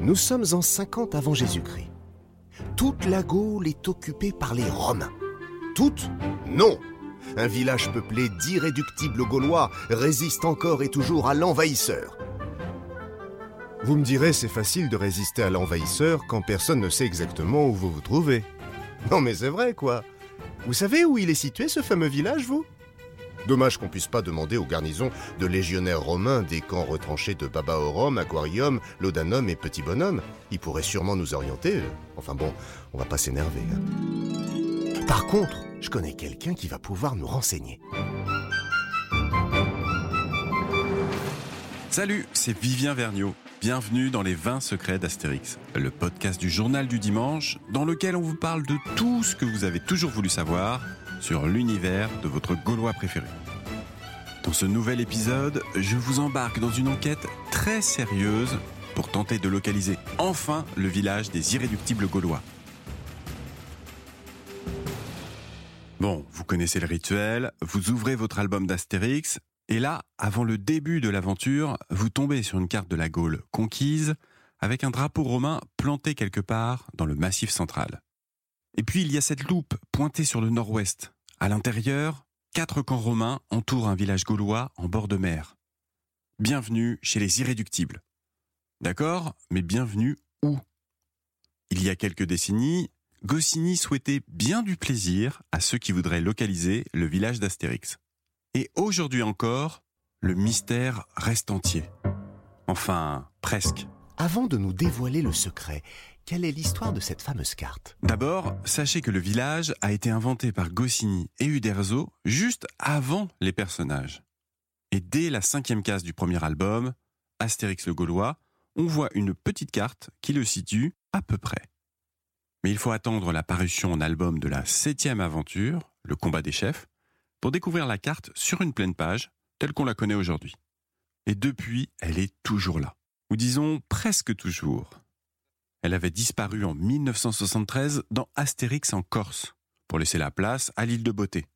Nous sommes en 50 avant Jésus-Christ. Toute la Gaule est occupée par les Romains. Toute Non Un village peuplé d'irréductibles Gaulois résiste encore et toujours à l'envahisseur. Vous me direz, c'est facile de résister à l'envahisseur quand personne ne sait exactement où vous vous trouvez. Non mais c'est vrai quoi. Vous savez où il est situé ce fameux village, vous? Dommage qu'on puisse pas demander aux garnisons de légionnaires romains des camps retranchés de Babaorum, Aquarium, Laudanum et Petit Bonhomme. Ils pourraient sûrement nous orienter. Enfin bon, on va pas s'énerver. hein. Par contre, je connais quelqu'un qui va pouvoir nous renseigner. Salut, c'est Vivien Vergniaud. Bienvenue dans les 20 secrets d'Astérix, le podcast du journal du dimanche dans lequel on vous parle de tout ce que vous avez toujours voulu savoir sur l'univers de votre Gaulois préféré. Dans ce nouvel épisode, je vous embarque dans une enquête très sérieuse pour tenter de localiser enfin le village des irréductibles Gaulois. Bon, vous connaissez le rituel, vous ouvrez votre album d'Astérix, et là, avant le début de l'aventure, vous tombez sur une carte de la Gaule conquise, avec un drapeau romain planté quelque part dans le massif central. Et puis il y a cette loupe pointée sur le nord-ouest. À l'intérieur, quatre camps romains entourent un village gaulois en bord de mer. Bienvenue chez les irréductibles. D'accord, mais bienvenue où? Il y a quelques décennies, Goscinny souhaitait bien du plaisir à ceux qui voudraient localiser le village d'Astérix. Et aujourd'hui encore, le mystère reste entier. Enfin, presque. Avant de nous dévoiler le secret, quelle est l'histoire de cette fameuse carte D'abord, sachez que le village a été inventé par Goscinny et Uderzo juste avant les personnages. Et dès la cinquième case du premier album, Astérix le Gaulois, on voit une petite carte qui le situe à peu près. Mais il faut attendre la parution en album de la septième aventure, le combat des chefs, pour découvrir la carte sur une pleine page, telle qu'on la connaît aujourd'hui. Et depuis, elle est toujours là. Ou disons presque toujours. Elle avait disparu en 1973 dans Astérix en Corse, pour laisser la place à l'île de Beauté.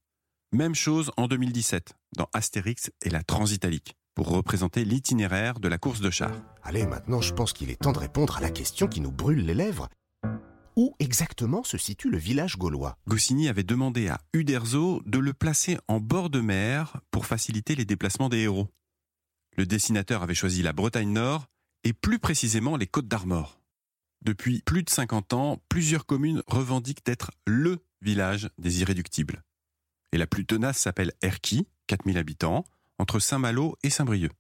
Même chose en 2017, dans Astérix et la Transitalique, pour représenter l'itinéraire de la course de chars. Allez, maintenant je pense qu'il est temps de répondre à la question qui nous brûle les lèvres. Où exactement se situe le village gaulois? Goscinny avait demandé à Uderzo de le placer en bord de mer pour faciliter les déplacements des héros. Le dessinateur avait choisi la Bretagne Nord et plus précisément les Côtes d'Armor. Depuis plus de 50 ans, plusieurs communes revendiquent d'être LE village des irréductibles. Et la plus tenace s'appelle Erquy, 4000 habitants, entre Saint-Malo et Saint-Brieuc.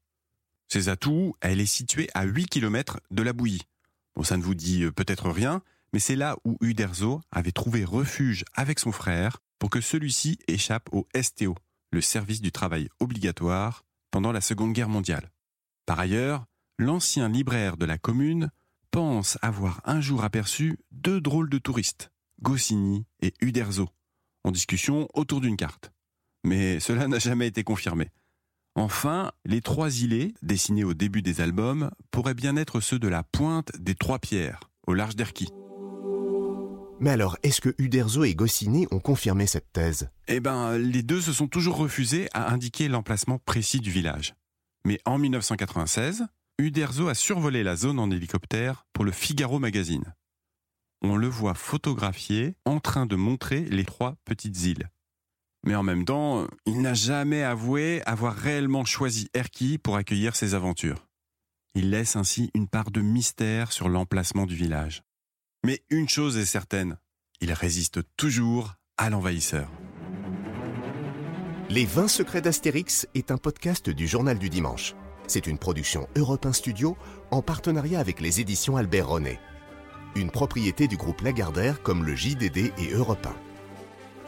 Ses atouts, elle est située à 8 km de la Bouillie. Bon, ça ne vous dit euh, peut-être rien, mais c'est là où Uderzo avait trouvé refuge avec son frère pour que celui-ci échappe au STO, le service du travail obligatoire, pendant la Seconde Guerre mondiale. Par ailleurs, l'ancien libraire de la commune pense avoir un jour aperçu deux drôles de touristes, Goscinny et Uderzo, en discussion autour d'une carte. Mais cela n'a jamais été confirmé. Enfin, les trois îlets, dessinés au début des albums, pourraient bien être ceux de la pointe des Trois Pierres, au large d'Erquy. Mais alors, est-ce que Uderzo et Goscinny ont confirmé cette thèse? Eh ben, les deux se sont toujours refusés à indiquer l'emplacement précis du village. Mais en 1996, Uderzo a survolé la zone en hélicoptère pour le Figaro Magazine. On le voit photographié en train de montrer les trois petites îles. Mais en même temps, il n'a jamais avoué avoir réellement choisi Erquy pour accueillir ses aventures. Il laisse ainsi une part de mystère sur l'emplacement du village. Mais une chose est certaine, il résiste toujours à l'envahisseur. Les 20 secrets d'Astérix est un podcast du Journal du Dimanche. C'est une production Europe 1 Studio en partenariat avec les éditions Albert René. Une propriété du groupe Lagardère comme le JDD et Europe 1.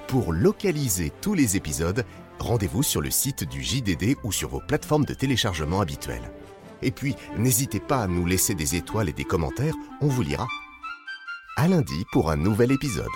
Pour localiser tous les épisodes, rendez-vous sur le site du JDD ou sur vos plateformes de téléchargement habituelles. Et puis, n'hésitez pas à nous laisser des étoiles et des commentaires, on vous lira. À lundi pour un nouvel épisode.